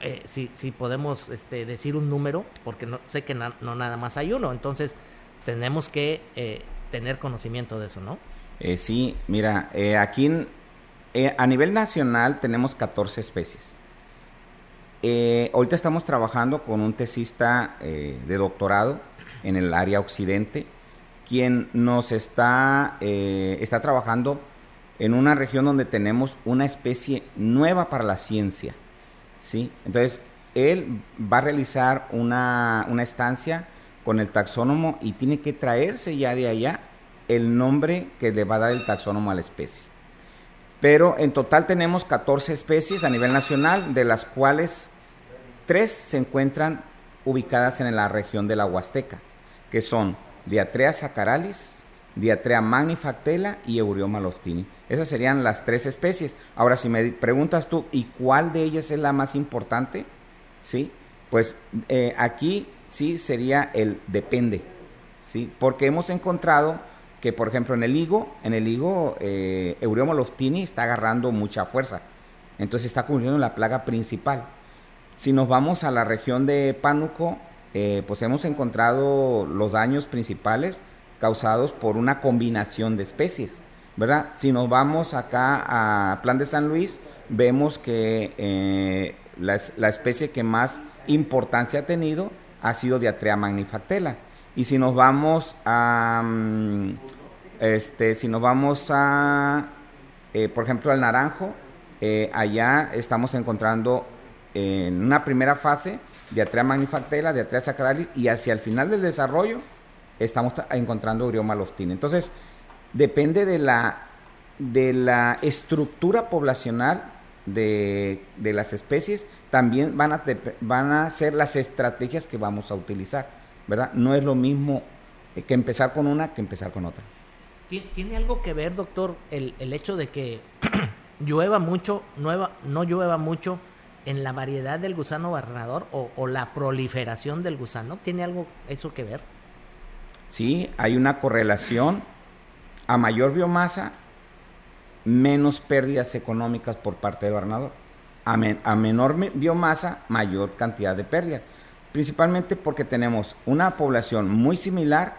Eh, si, podemos este, decir un número, porque no, sé que no nada más hay uno, entonces tenemos que eh, tener conocimiento de eso, ¿no? sí, mira, aquí eh, a nivel nacional tenemos 14 especies. Eh, ahorita estamos trabajando con un tesista eh, de doctorado en el área occidente, quien nos está, está trabajando en una región donde tenemos una especie nueva para la ciencia. ¿sí? Entonces, él va a realizar una, una estancia con el taxónomo y tiene que traerse ya de allá el nombre que le va a dar el taxónomo a la especie. Pero en total tenemos 14 especies a nivel nacional, de las cuales tres se encuentran ubicadas en la región de la Huasteca, que son Diatrea sacaralis, Diatrea magnifactela y Eurioma loftini. Esas serían las tres especies. Ahora, si me preguntas tú, ¿y cuál de ellas es la más importante? ¿Sí? Pues eh, aquí sí sería el depende, ¿sí? Porque hemos encontrado que, por ejemplo, en el higo, en el higo, eh, Eurioma loftini está agarrando mucha fuerza. Entonces está cubriendo la plaga principal. Si nos vamos a la región de Pánuco, eh, pues hemos encontrado los daños principales causados por una combinación de especies, ¿verdad? Si nos vamos acá a Plan de San Luis, vemos que eh, la, especie que más importancia ha tenido ha sido Diatrea magnifactela. Y si nos vamos a, mm, este, si nos vamos a, eh, por ejemplo, al naranjo, allá estamos encontrando en una primera fase Diatrea magnifactela, Diatrea sacralis y hacia el final del desarrollo estamos encontrando Urioma loftina. Entonces, depende de la, de la estructura poblacional de, las especies, también van a, van a ser las estrategias que vamos a utilizar, ¿verdad? No es lo mismo eh, que empezar con una que empezar con otra. ¿Tiene algo que ver, doctor, el, el hecho de que [CLEARS THROAT] llueva mucho, nueva, no llueva mucho? En la variedad del gusano barrenador o, la proliferación del gusano? ¿Tiene algo eso que ver? Sí, hay una correlación. A mayor biomasa, menos pérdidas económicas por parte del barrenador. A, menor biomasa, mayor cantidad de pérdidas. Principalmente porque tenemos una población muy similar,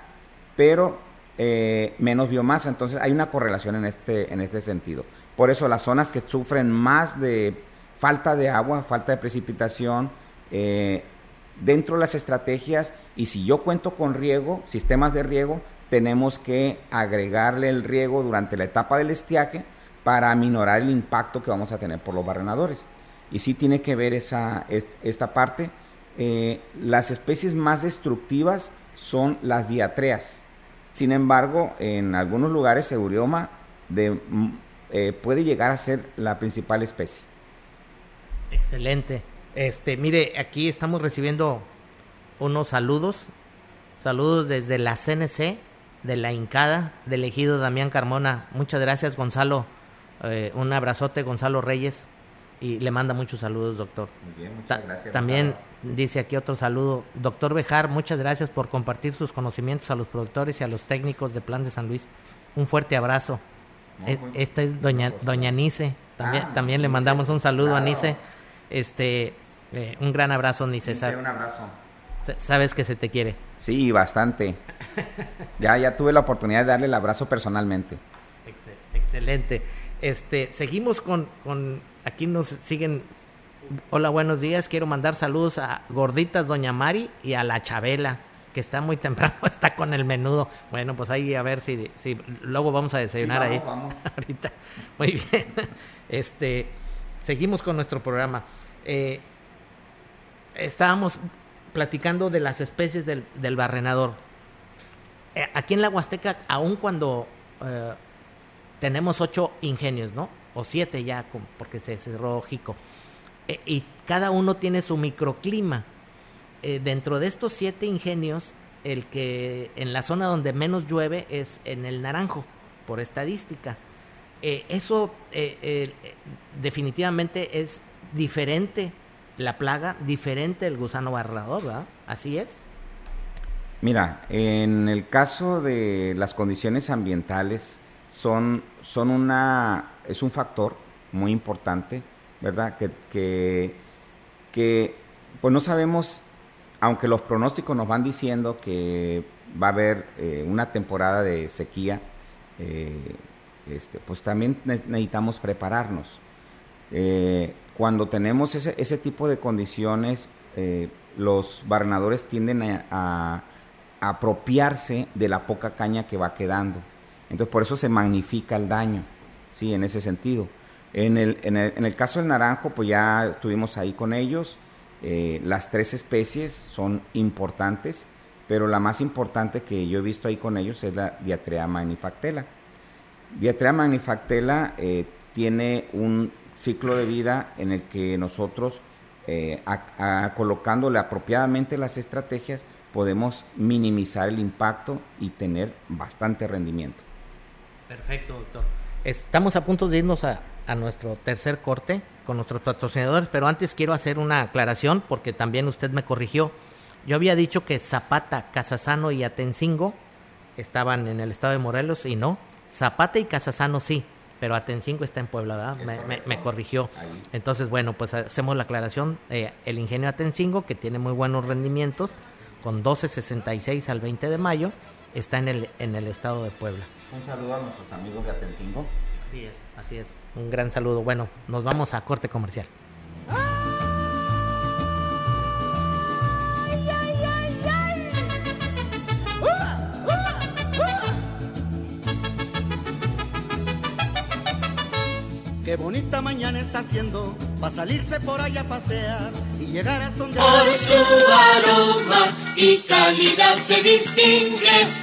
pero eh, menos biomasa. Entonces hay una correlación en este, en este sentido. Por eso las zonas que sufren más de falta de agua, falta de precipitación, eh, dentro de las estrategias, y si yo cuento con riego, sistemas de riego, tenemos que agregarle el riego durante la etapa del estiaje para aminorar el impacto que vamos a tener por los barrenadores. Y sí tiene que ver esa, esta parte. Eh, las especies más destructivas son las diatreas. Sin embargo, en algunos lugares, Eurioma mm, eh, puede llegar a ser la principal especie. Excelente. Este, mire, aquí estamos recibiendo unos saludos. Saludos desde la CNC, de la Incada, del ejido Damián Carmona. Muchas gracias, Gonzalo. Eh, un abrazote, Gonzalo Reyes. Y le manda muchos saludos, doctor. Muy bien, muchas gracias. También dice aquí otro saludo. Doctor Bejar, muchas gracias por compartir sus conocimientos a los productores y a los técnicos de Plan de San Luis. Un fuerte abrazo. E, esta es doña, doña Nice. También, ah, también le mandamos un saludo a Nice. Este, eh, un gran abrazo, ni César. un abrazo. Sabes que se te quiere. Sí, bastante. ya, ya tuve la oportunidad de darle el abrazo personalmente. excelente. Este, seguimos con, con, aquí nos siguen. Hola, buenos días. Quiero mandar saludos a Gorditas Doña Mari y a la Chabela, que está muy temprano, [LAUGHS] está con el menudo. Bueno, pues ahí a ver si, si luego vamos a desayunar ahí. Vamos. [LAUGHS] Ahorita. Muy bien. Este, seguimos con nuestro programa. Eh, estábamos platicando de las especies del, barrenador. Eh, aquí en la Huasteca, aun cuando eh, tenemos ocho ingenios, ¿no? O siete ya, porque se cerró Jico. y cada uno tiene su microclima. dentro de estos siete ingenios, el que en la zona donde menos llueve es en el naranjo, por estadística. Eso definitivamente es diferente la plaga, diferente el gusano barrador, ¿verdad? Así es. Mira, en el caso de las condiciones ambientales son, son una, es un factor muy importante, ¿verdad? Que, que, pues no sabemos, aunque los pronósticos nos van diciendo que va a haber eh, una temporada de sequía, eh, este, pues también necesitamos prepararnos. Eh, cuando tenemos ese, tipo de condiciones, eh, los barrenadores tienden a, apropiarse de la poca caña que va quedando. Entonces por eso se magnifica el daño. sí, en ese sentido. En el caso del naranjo, pues ya estuvimos ahí con ellos. Eh, las tres especies son importantes, pero la más importante que yo he visto ahí con ellos es la Diatrea magnifactela. Diatrea magnifactela eh, tiene un ciclo de vida en el que nosotros, eh, colocándole apropiadamente las estrategias, podemos minimizar el impacto y tener bastante rendimiento. Perfecto, doctor. Estamos a punto de irnos a, a nuestro tercer corte con nuestros patrocinadores, pero antes quiero hacer una aclaración porque también usted me corrigió. Yo había dicho que Zapata, Casasano y Atencingo estaban en el estado de Morelos y no. Zapata y Casasano sí, pero Atencingo está en Puebla, ¿verdad? Me, corrigió. Entonces, bueno, pues hacemos la aclaración. Eh, el ingenio Atencingo, que tiene muy buenos rendimientos, con 12.66 al 20 de mayo, está en el, en el estado de Puebla. Un saludo a nuestros amigos de Atencingo. Así es, así es. Un gran saludo. Bueno, nos vamos a corte comercial. Qué bonita mañana está haciendo para salirse por allá a pasear y llegar hasta donde... Por su aroma y calidad se distingue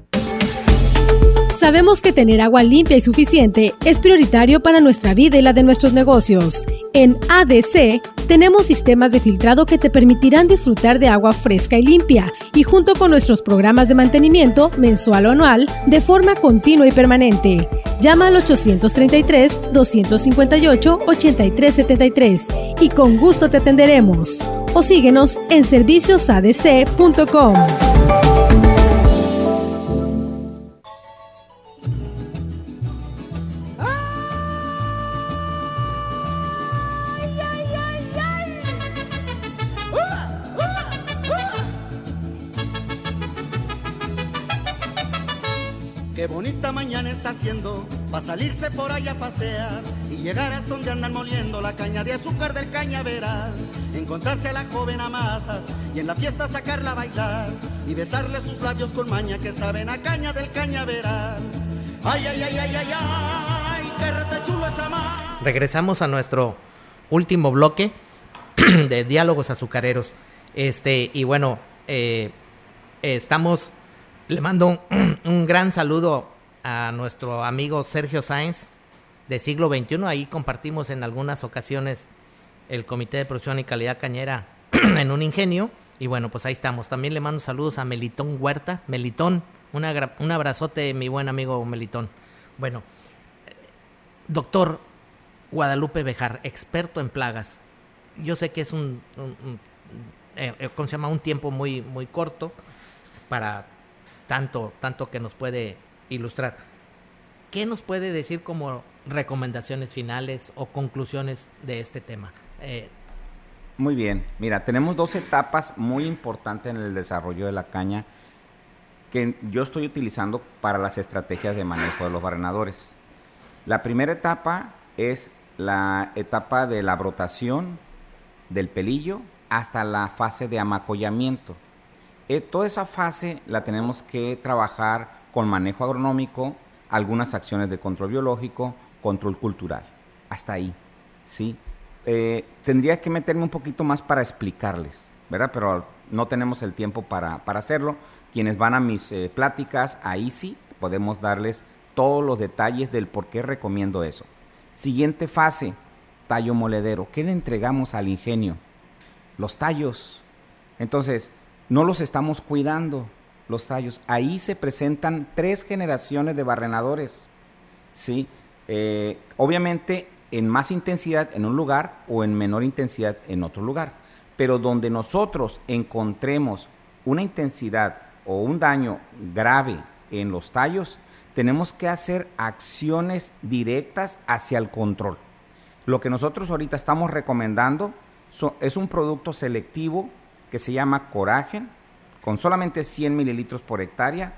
Sabemos que tener agua limpia y suficiente es prioritario para nuestra vida y la de nuestros negocios. En ADC tenemos sistemas de filtrado que te permitirán disfrutar de agua fresca y limpia y junto con nuestros programas de mantenimiento mensual o anual de forma continua y permanente. Llama al 833-258-8373 y con gusto te atenderemos. O síguenos en serviciosadc.com. para salirse por allá a pasear y llegar hasta donde andan moliendo la caña de azúcar del cañaveral, encontrarse a la joven amada y en la fiesta sacarla a bailar y besarle sus labios con maña que saben a caña del cañaveral. Ay, ay, ay, ay, ay, ay, qué chulo esa mar. Regresamos a nuestro último bloque [CLEARS THROAT] de diálogos azucareros. Este, y bueno, eh, estamos, le mando un, [CLEARS THROAT] un gran saludo a nuestro amigo Sergio Sáenz de siglo XXI. Ahí compartimos en algunas ocasiones el Comité de Producción y Calidad Cañera [CLEARS THROAT] en un ingenio. Y bueno, pues ahí estamos. También le mando saludos a Melitón Huerta. Melitón, un abrazote, mi buen amigo Melitón. Bueno, doctor Guadalupe Bejar, experto en plagas. Yo sé que es un, eh, eh, se llama? un tiempo muy, muy corto para tanto, tanto que nos puede ilustrar. ¿Qué nos puede decir como recomendaciones finales o conclusiones de este tema? Eh, muy bien, mira, tenemos dos etapas muy importantes en el desarrollo de la caña que yo estoy utilizando para las estrategias de manejo de los barrenadores. La primera etapa es la etapa de la brotación del pelillo hasta la fase de amacollamiento. Eh, toda esa fase la tenemos que trabajar con manejo agronómico, algunas acciones de control biológico, control cultural. Hasta ahí, ¿sí? Eh, tendría que meterme un poquito más para explicarles, ¿verdad? Pero no tenemos el tiempo para, hacerlo. Quienes van a mis eh, pláticas, ahí sí podemos darles todos los detalles del por qué recomiendo eso. Siguiente fase, tallo moledero. ¿Qué le entregamos al ingenio? Los tallos. Entonces, no los estamos cuidando, los tallos. Ahí se presentan tres generaciones de barrenadores. ¿sí? Eh, obviamente en más intensidad en un lugar o en menor intensidad en otro lugar. Pero donde nosotros encontremos una intensidad o un daño grave en los tallos, tenemos que hacer acciones directas hacia el control. Lo que nosotros ahorita estamos recomendando es un producto selectivo que se llama Coragen, con solamente 100 mililitros por hectárea,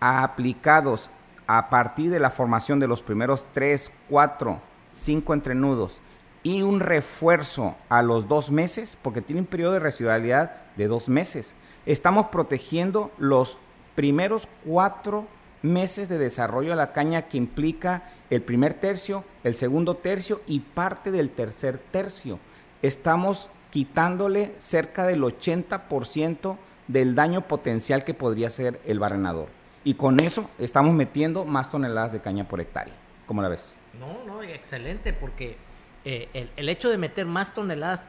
aplicados a partir de la formación de los primeros 3, 4, 5 entrenudos y un refuerzo a los dos meses, porque tiene un periodo de residualidad de dos meses. Estamos protegiendo los primeros cuatro meses de desarrollo de la caña que implica el primer tercio, el segundo tercio y parte del tercer tercio. Estamos quitándole cerca del 80% del daño potencial que podría ser el barrenador. Y con eso estamos metiendo más toneladas de caña por hectárea. ¿Cómo la ves? No, no, excelente, porque eh, el, el, hecho de meter más toneladas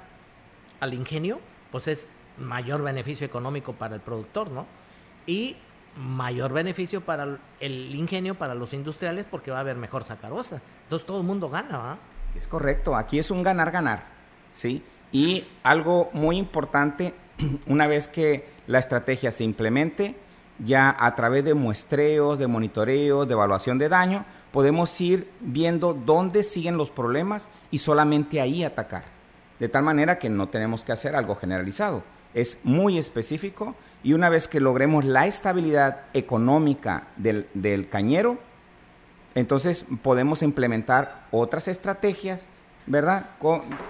al ingenio, pues es mayor beneficio económico para el productor, ¿no? Y mayor beneficio para el ingenio, para los industriales, porque va a haber mejor sacarosa. Entonces todo el mundo gana, ¿va? Es correcto, aquí es un ganar-ganar, ¿sí? Y algo muy importante, [CLEARS THROAT] una vez que la estrategia se implemente, ya a través de muestreos, de monitoreos, de evaluación de daño, podemos ir viendo dónde siguen los problemas y solamente ahí atacar. De tal manera que no tenemos que hacer algo generalizado. Es muy específico y una vez que logremos la estabilidad económica del, cañero, entonces podemos implementar otras estrategias, ¿verdad?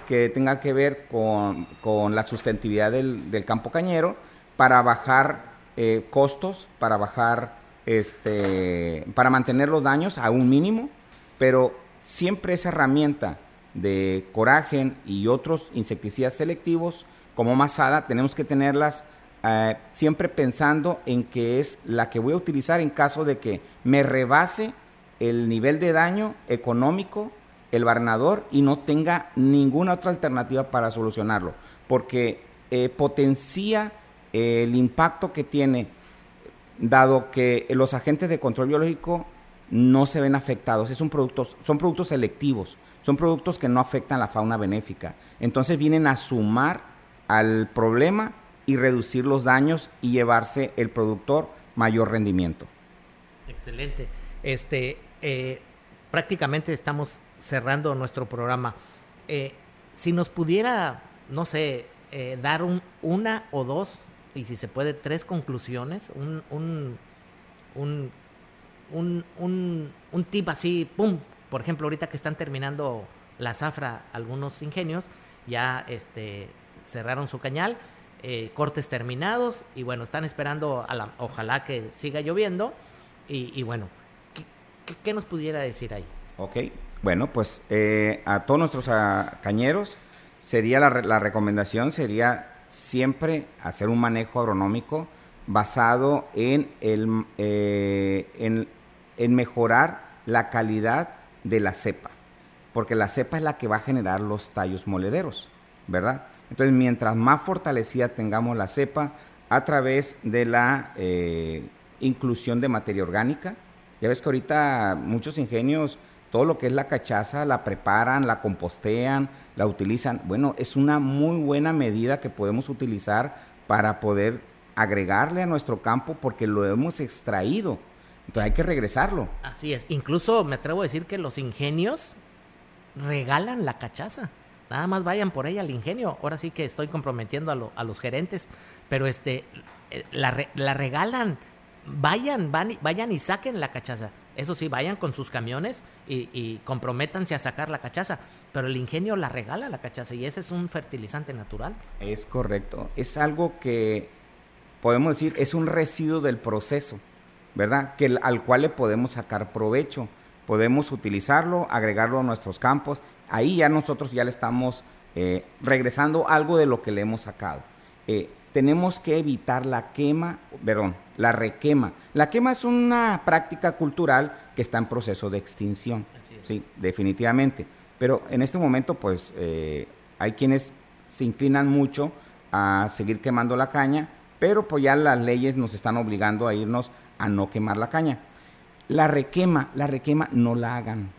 que tengan que ver con, la sustentabilidad del, del campo cañero para bajar eh, costos para bajar, este, para mantener los daños a un mínimo, pero siempre esa herramienta de coragen y otros insecticidas selectivos como masada tenemos que tenerlas eh, siempre pensando en que es la que voy a utilizar en caso de que me rebase el nivel de daño económico el barnador y no tenga ninguna otra alternativa para solucionarlo, porque eh, potencia el impacto que tiene, dado que los agentes de control biológico no se ven afectados, es un producto, son productos selectivos, son productos que no afectan la fauna benéfica. Entonces vienen a sumar al problema y reducir los daños y llevarse el productor mayor rendimiento. Excelente. Este, eh, prácticamente estamos cerrando nuestro programa. Eh, si nos pudiera, no sé, eh, dar un, una o dos y si se puede, tres conclusiones, un, un, un, un, un, tip así, ¡pum! Por ejemplo, ahorita que están terminando la zafra algunos ingenios, ya este, cerraron su cañal, eh, cortes terminados y bueno, están esperando, a la, ojalá que siga lloviendo y, bueno, ¿qué, nos pudiera decir ahí? Ok, bueno, pues eh, a todos nuestros ah, cañeros sería la, la recomendación, sería siempre hacer un manejo agronómico basado en, el, eh, en, mejorar la calidad de la cepa, porque la cepa es la que va a generar los tallos molederos, ¿verdad? Entonces, mientras más fortalecida tengamos la cepa a través de la eh, inclusión de materia orgánica, ya ves que ahorita muchos ingenios, todo lo que es la cachaza, la preparan, la compostean, la utilizan. Bueno, es una muy buena medida que podemos utilizar para poder agregarle a nuestro campo porque lo hemos extraído. Entonces hay que regresarlo. Así es. Incluso me atrevo a decir que los ingenios regalan la cachaza. Nada más vayan por ella al ingenio. Ahora sí que estoy comprometiendo a, los gerentes, pero este eh, la, la regalan. Vayan, van, vayan y saquen la cachaza. Eso sí, vayan con sus camiones y, y comprométanse a sacar la cachaza pero el ingenio la regala la cachaza y ese es un fertilizante natural. Es correcto, es algo que podemos decir es un residuo del proceso, ¿verdad? Que al cual le podemos sacar provecho, podemos utilizarlo, agregarlo a nuestros campos, ahí ya nosotros ya le estamos eh, regresando algo de lo que le hemos sacado. Eh, tenemos que evitar la quema, perdón, la requema. La quema es una práctica cultural que está en proceso de extinción, sí, definitivamente. Pero en este momento, pues, eh, hay quienes se inclinan mucho a seguir quemando la caña, pero pues ya las leyes nos están obligando a irnos a no quemar la caña. La requema, la requema no la hagan.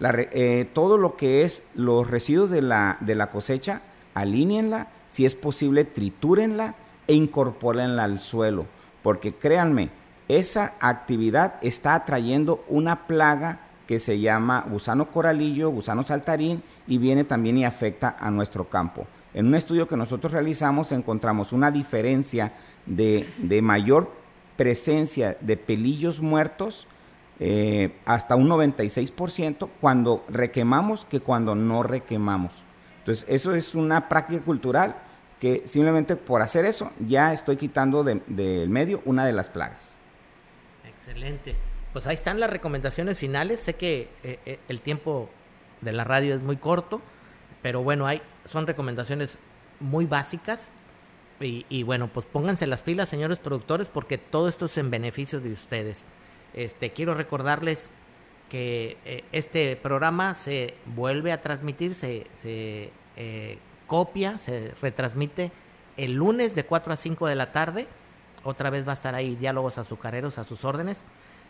Eh, todo lo que es los residuos de la, de la cosecha, alíñenla, si es posible, tritúrenla e incorpórenla al suelo, porque créanme, esa actividad está atrayendo una plaga que se llama gusano coralillo, gusano saltarín y viene también y afecta a nuestro campo. En un estudio que nosotros realizamos encontramos una diferencia de, de mayor presencia de pelillos muertos eh, hasta un 96% cuando requemamos que cuando no requemamos. Entonces, eso es una práctica cultural que simplemente por hacer eso ya estoy quitando del medio una de las plagas. Excelente. Pues ahí están las recomendaciones finales. Sé que eh, eh, el tiempo de la radio es muy corto, pero bueno, hay, son recomendaciones muy básicas. Y, y bueno, pues pónganse las pilas, señores productores, porque todo esto es en beneficio de ustedes. Este, quiero recordarles que eh, este programa se vuelve a transmitir, se, eh, copia, se retransmite el lunes de 4 a 5 de la tarde. Otra vez va a estar ahí Diálogos Azucareros a sus órdenes.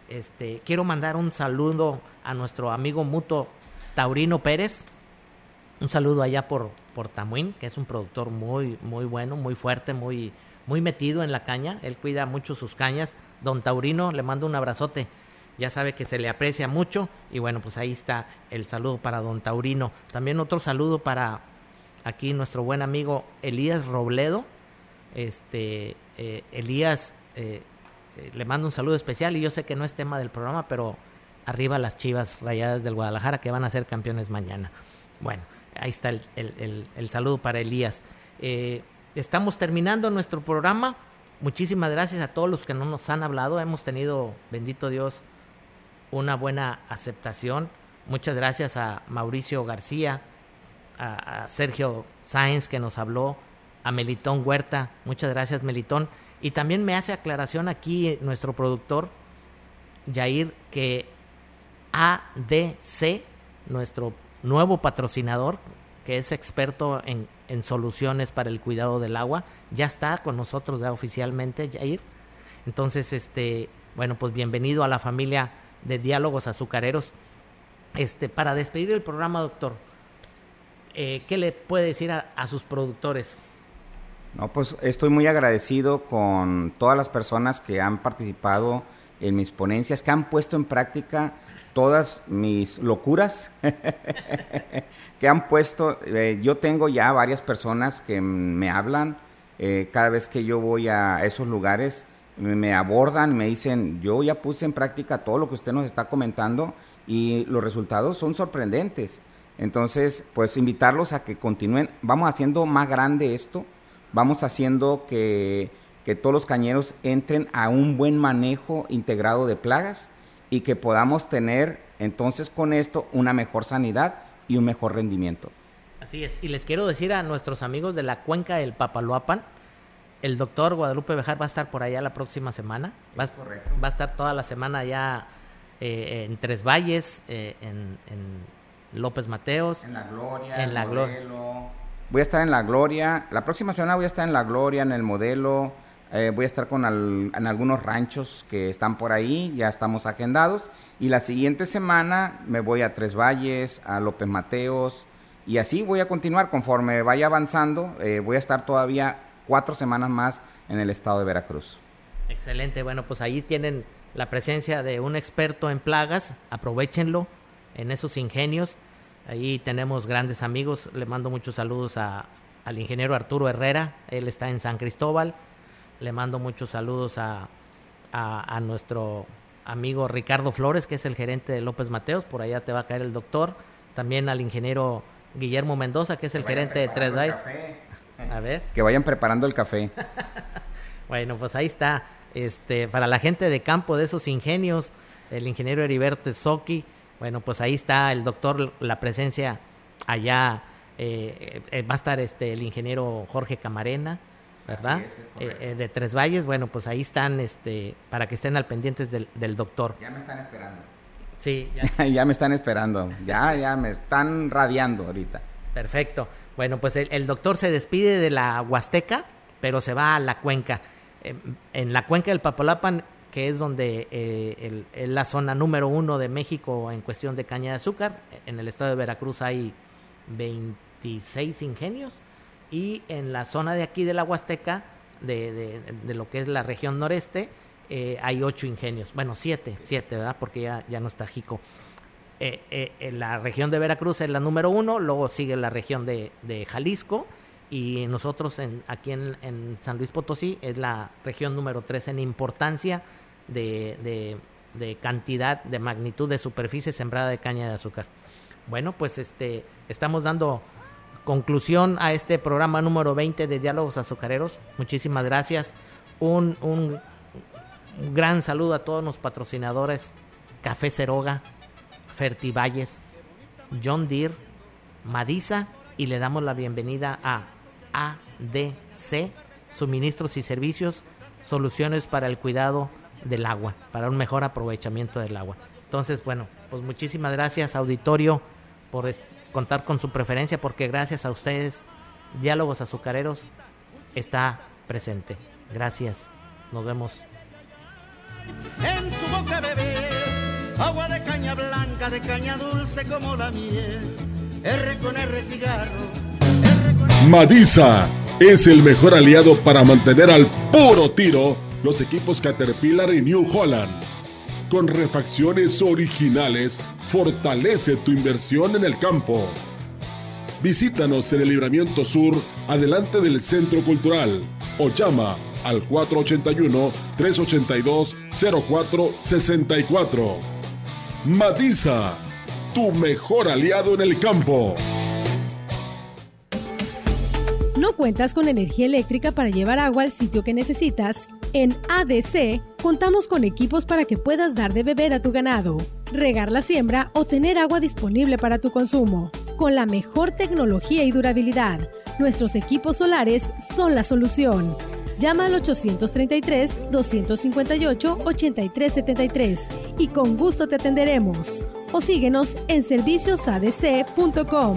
Este, quiero mandar un saludo a nuestro amigo mutuo Taurino Pérez. Un saludo allá por, por Tamuín, que es un productor muy, muy bueno, muy fuerte, muy, muy metido en la caña. Él cuida mucho sus cañas don Taurino, le mando un abrazote. Ya sabe que se le aprecia mucho y bueno, pues ahí está el saludo para don Taurino. También otro saludo para aquí nuestro buen amigo Elías Robledo. Este, eh, Elías, eh, eh, le mando un saludo especial y yo sé que no es tema del programa, pero arriba las chivas rayadas del Guadalajara que van a ser campeones mañana. Bueno, ahí está el, el saludo para Elías. estamos terminando nuestro programa. Muchísimas gracias a todos los que no nos han hablado. Hemos tenido, bendito Dios, una buena aceptación. Muchas gracias a Mauricio García, a, Sergio Sáenz que nos habló, a Melitón Huerta. Muchas gracias, Melitón. Y también me hace aclaración aquí nuestro productor, Jair, que ADC, nuestro nuevo patrocinador, que es experto en, soluciones para el cuidado del agua, ya está con nosotros ya oficialmente, Jair. Entonces, este, bueno, pues bienvenido a la familia de Diálogos Azucareros. Este, para despedir el programa, doctor, eh, ¿qué le puede decir a, sus productores? No, pues estoy muy agradecido con todas las personas que han participado en mis ponencias, que han puesto en práctica todas mis locuras [LAUGHS] que han puesto. Eh, yo tengo ya varias personas que me hablan eh, cada vez que yo voy a esos lugares, me, abordan, me dicen, yo ya puse en práctica todo lo que usted nos está comentando y los resultados son sorprendentes. Entonces, pues invitarlos a que continúen, vamos haciendo más grande esto, vamos haciendo que, que todos los cañeros entren a un buen manejo integrado de plagas y que podamos tener entonces con esto una mejor sanidad y un mejor rendimiento. Así es, y les quiero decir a nuestros amigos de la cuenca del Papaloapan, el doctor Guadalupe Bejar va a estar por allá la próxima semana. Va, va a estar toda la semana allá eh, en Tres Valles, eh, en, López Mateos. En la Gloria, en la Gloria. Voy a estar en la Gloria. La próxima semana voy a estar en la Gloria, en el modelo. Eh, voy a estar con en algunos ranchos que están por ahí, ya estamos agendados. Y la siguiente semana me voy a Tres Valles, a López Mateos, y así voy a continuar conforme vaya avanzando. Eh, voy a estar todavía cuatro semanas más en el estado de Veracruz. Excelente, bueno, pues ahí tienen la presencia de un experto en plagas, aprovechenlo en esos ingenios. Ahí tenemos grandes amigos, le mando muchos saludos a, al ingeniero Arturo Herrera, él está en San Cristóbal le mando muchos saludos a, a, nuestro amigo Ricardo Flores, que es el gerente de López Mateos, por allá te va a caer el doctor. También al ingeniero Guillermo Mendoza, que es el gerente de Tres Dice. [LAUGHS] A ver. Que vayan preparando el café. [LAUGHS] bueno, pues ahí está. Este, para la gente de campo de esos ingenios, el ingeniero Heriberto Soki, bueno, pues ahí está el doctor, la presencia allá. Eh, eh, va a estar este el ingeniero Jorge Camarena, ¿verdad? Es. Eh, eh, de Tres Valles, bueno, pues ahí están, este, para que estén al pendientes del, del doctor. Ya me están esperando. Sí, ya. [LAUGHS] ya me están esperando. Ya, ya me están radiando ahorita. Perfecto. Bueno, pues el, doctor se despide de la Huasteca, pero se va a la cuenca. En, en la cuenca del Papalapan, que es donde eh, es la zona número uno de México en cuestión de caña de azúcar. En el estado de Veracruz hay 26 ingenios. Y en la zona de aquí de la Huasteca, de, de- de lo que es la región noreste, eh, hay ocho ingenios. Bueno, siete, siete, ¿verdad? Porque ya, ya no está Jico. Eh, eh, la región de Veracruz es la número uno, luego sigue la región de, Jalisco y nosotros en, aquí en, San Luis Potosí es la región número tres en importancia de, cantidad, de magnitud de superficie sembrada de caña de azúcar. Bueno, pues este estamos dando conclusión a este programa número 20 de Diálogos Azucareros. Muchísimas gracias. Un- un gran saludo a todos los patrocinadores. Café Ceroga, Fertivalles, John Deere, Madisa y le damos la bienvenida a ADC, Suministros y Servicios, Soluciones para el Cuidado del Agua, para un mejor aprovechamiento del agua. Entonces, bueno, pues muchísimas gracias auditorio por contar con su preferencia porque gracias a ustedes Diálogos Azucareros está presente. Gracias. Nos vemos. en su agua de caña blanca, de caña dulce como la miel. R con R cigarro, Madisa es el mejor aliado para mantener al puro tiro los equipos Caterpillar y New Holland. Con refacciones originales, fortalece tu inversión en el campo. Visítanos en el Libramiento Sur, adelante del Centro Cultural, o llama al 481-382-0464. Madisa, tu mejor aliado en el campo. ¿No cuentas con energía eléctrica para llevar agua al sitio que necesitas? En ADC contamos con equipos para que puedas dar de beber a tu ganado, regar la siembra o tener agua disponible para tu consumo. Con la mejor tecnología y durabilidad, nuestros equipos solares son la solución. Llama al 833-258-8373 y con gusto te atenderemos. O síguenos en serviciosadc.com.